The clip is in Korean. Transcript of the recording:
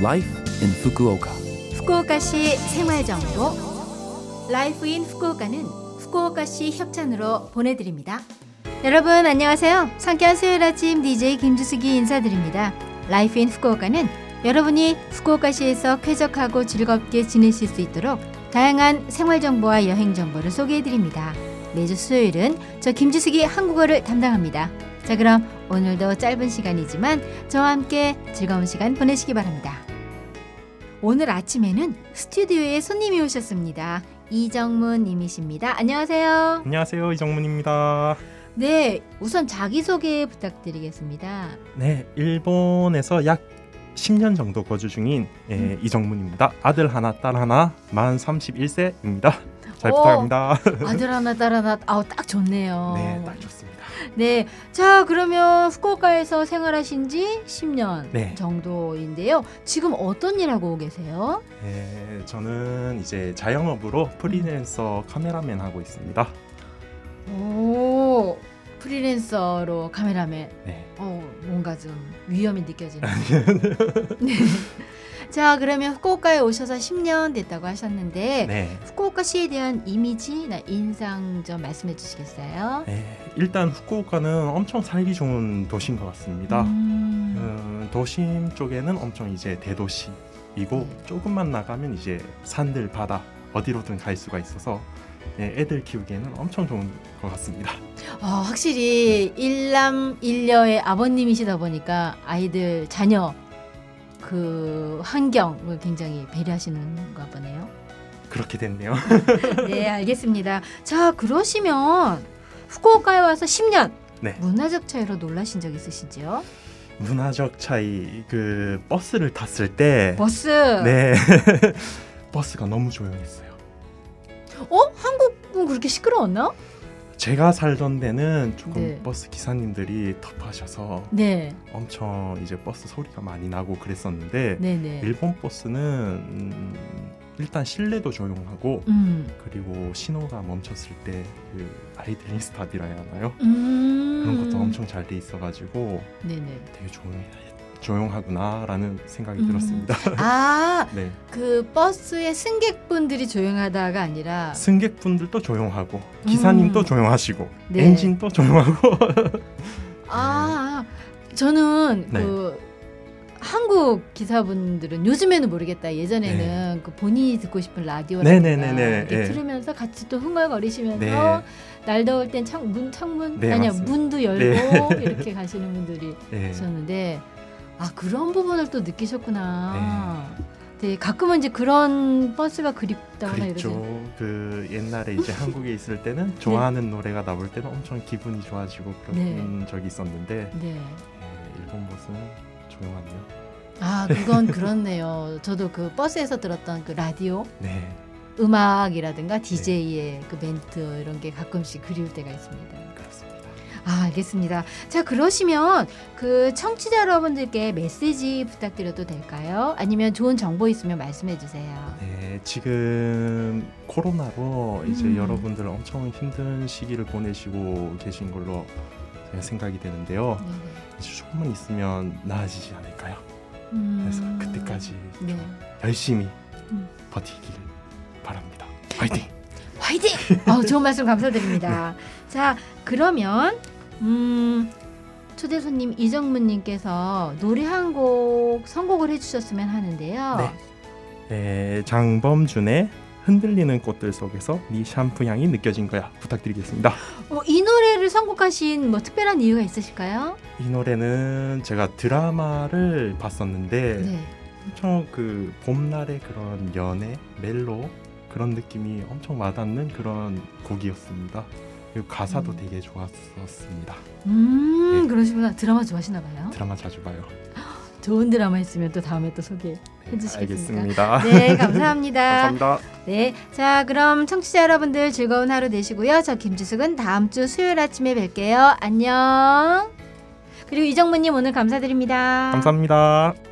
Life in Fukuoka. 후쿠오카시 생활정보 Life in Fukuoka는 후쿠오카시 협찬으로 보내드립니다. 여러분 안녕하세요. 상쾌한 수요일 아침 DJ 김주숙이 인사드립니다. Life in Fukuoka는 여러분이 후쿠오카시에서 쾌적하고 즐겁게 지내실 수 있도록 다양한 생활 정보와 여행 정보를 소개해 드립니다. 매주 수요일은 저 김주숙이 한국어를 담당합니다. 자 그럼 오늘도 짧은 시간이지만 저와 함께 즐거운 시간 보내시기 바랍니다. 오늘 아침에는 스튜디오에 손님이 오셨습니다. 이정문 님이십니다. 안녕하세요. 안녕하세요 이정문입니다. 네, 우선 자기소개 부탁드리겠습니다. 네, 일본에서 약 10년 정도 거주 중인 예, 음. 이정문입니다. 아들 하나, 딸 하나, 만 31세입니다. 잘 오. 부탁합니다. 아들 하나, 딸 하나, 아우 딱 좋네요. 네, 딱 좋습니다. 네, 자 그러면 후쿠오카에서 생활하신 지 10년 네. 정도인데요. 지금 어떤 일 하고 계세요? 예, 저는 이제 자영업으로 프리랜서 카메라맨 하고 있습니다. 오, 프리랜서로 카메라맨. 네. 어, 뭔가 좀 위험이 느껴지는. 네. 자, 그러면 후쿠오카에 오셔서 10년 됐다고 하셨는데 네. 후쿠오카시에 대한 이미지나 인상 좀 말씀해 주시겠어요? 네, 일단 후쿠오카는 엄청 살기 좋은 도시인 것 같습니다. 음, 음, 도심 쪽에는 엄청 이제 대도시이고 네. 조금만 나가면 이제 산들 바다 어디로든 갈 수가 있어서 예, 애들 키우기에는 엄청 좋은 것 같습니다. 어, 확실히 일남 일녀의 아버님이시다 보니까 아이들 자녀 그 환경을 굉장히 배려하시는가 보네요. 그렇게 됐네요. 네, 알겠습니다. 자, 그러시면 후쿠오카에 와서 10년 네. 문화적 차이로 놀라신 적 있으시죠? 문화적 차이 그 버스를 탔을 때 버스. 네. 버스가 너무 조용했어요. 어? 한국은 그렇게 시끄러웠나? 제가 살던 데는 조금 네. 버스 기사님들이 터프하셔서 네, 엄청 이제 버스 소리가 많이 나고 그랬었는데 네, 네. 일본 버스는 음, 일단 실내도 조용하고 음, 그리고 신호가 멈췄을 때 그 아이들린 스탑이라 해야 하나요? 음. 그런 것도 엄청 잘 돼 있어가지고 네, 네. 되게 조용 조용하구나라는 생각이 음. 들었습니다. 아, 네, 그 버스의 승객분들이 조용하다가 아니라 승객분들도 조용하고 기사님도 음. 조용하시고 네. 엔진도 조용하고 아, 저는 네. 그 한국 기사분들은 요즘에는 모르겠다. 예전에는 그 본인이 듣고 싶은 라디오라든가 네. 네. 들으면서 같이 또 흥얼거리시면서 네. 날 더울 땐 창문 창문 네, 아니야 맞습니다. 문도 열고 네. 이렇게 가시는 분들이 네. 있었는데 아 그런 부분을 또 느끼셨구나. 네. 가끔은 이제 그런 버스가 그립다거나. 이러죠. 그 옛날에 이제 한국에 있을 때는 좋아하는 노래가 나올 때는 엄청 기분이 좋아지고 그런 네. 적이 있었는데 네. 예, 일본 버스는 조용하네요. 아 그건 그렇네요. 저도 그 버스에서 들었던 그 라디오 네, 음악이라든가 DJ의 그 멘트 이런 게 가끔씩 그리울 때가 있습니다. 아, 알겠습니다. 자, 그러시면 그 청취자 여러분들께 메시지 부탁드려도 될까요? 아니면 좋은 정보 있으면 말씀해 주세요. 네, 지금 코로나로 이제 음. 여러분들 엄청 힘든 시기를 보내시고 계신 걸로 생각이 되는데요. 네네. 조금만 있으면 나아지지 않을까요? 음, 그래서 그때까지 네. 열심히 음. 버티길 바랍니다. 화이팅! 화이팅! 어, 좋은 말씀 감사드립니다. 자, 그러면 음, 초대 손님 이정문 님께서 노래 한 곡 선곡을 해 주셨으면 하는데요. 네. 네, 장범준의 흔들리는 꽃들 속에서 네 샴푸 향이 느껴진 거야 부탁드리겠습니다. 어, 이 노래를 선곡하신 뭐 특별한 이유가 있으실까요? 이 노래는 제가 드라마를 봤었는데 네. 엄청 그 봄날의 그런 연애 멜로 그런 느낌이 엄청 와닿는 그런 곡이었습니다. 그리고 가사도 음. 되게 좋았었습니다. 음, 네. 그러시구나. 드라마 좋아하시나 봐요. 드라마 자주 봐요. 좋은 드라마 있으면 또 다음에 또 소개. 네, 해주시겠습니까? 알겠습니다. 네, 감사합니다. 감사합니다. 네, 자 그럼 청취자 여러분들 즐거운 하루 되시고요. 저 김주숙은 다음 주 수요일 아침에 뵐게요. 안녕. 그리고 이정문님 오늘 감사드립니다. 감사합니다.